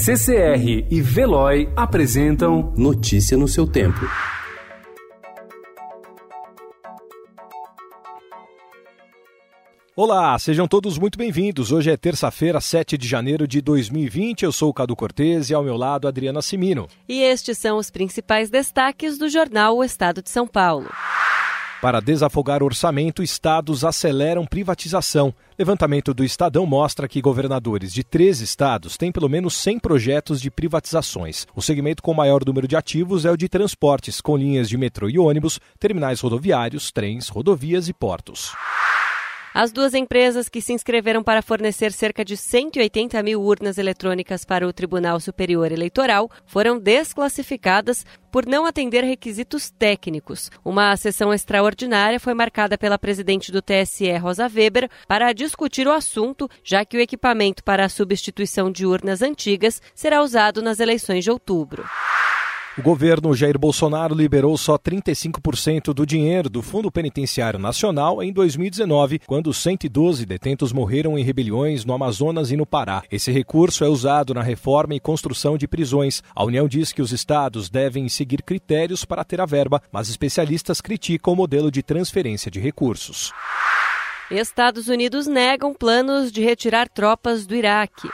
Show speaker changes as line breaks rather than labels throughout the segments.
CCR e Veloy apresentam
Notícia no seu tempo.
Olá, sejam todos muito bem-vindos. Hoje é terça-feira, 7 de janeiro de 2020. Eu sou o Cadu Cortez e ao meu lado Adriana Simino.
E estes são os principais destaques do jornal O Estado de São Paulo.
Para desafogar o orçamento, estados aceleram privatização. Levantamento do Estadão mostra que governadores de três estados têm pelo menos 100 projetos de privatizações. O segmento com maior número de ativos é o de transportes, com linhas de metrô e ônibus, terminais rodoviários, trens, rodovias e portos.
As duas empresas que se inscreveram para fornecer cerca de 180 mil urnas eletrônicas para o Tribunal Superior Eleitoral foram desclassificadas por não atender requisitos técnicos. Uma sessão extraordinária foi marcada pela presidente do TSE, Rosa Weber, para discutir o assunto, já que o equipamento para a substituição de urnas antigas será usado nas eleições de outubro.
O governo Jair Bolsonaro liberou só 35% do dinheiro do Fundo Penitenciário Nacional em 2019, quando 112 detentos morreram em rebeliões no Amazonas e no Pará. Esse recurso é usado na reforma e construção de prisões. A União diz que os estados devem seguir critérios para ter a verba, mas especialistas criticam o modelo de transferência de recursos.
Estados Unidos negam planos de retirar tropas do Iraque.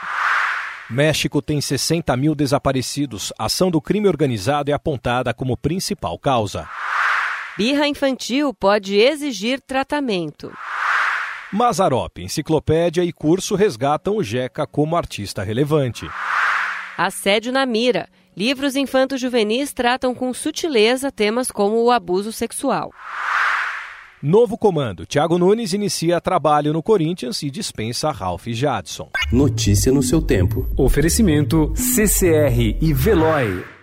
México tem 60 mil desaparecidos. A ação do crime organizado é apontada como principal causa.
Birra infantil pode exigir tratamento.
Mazarop, enciclopédia e curso resgatam o Jeca como artista relevante.
Assédio na mira. Livros infanto-juvenis tratam com sutileza temas como o abuso sexual.
Novo comando. Thiago Nunes inicia trabalho no Corinthians e dispensa Ralph Jadson.
Notícia no seu tempo.
Oferecimento CCR e Veloy.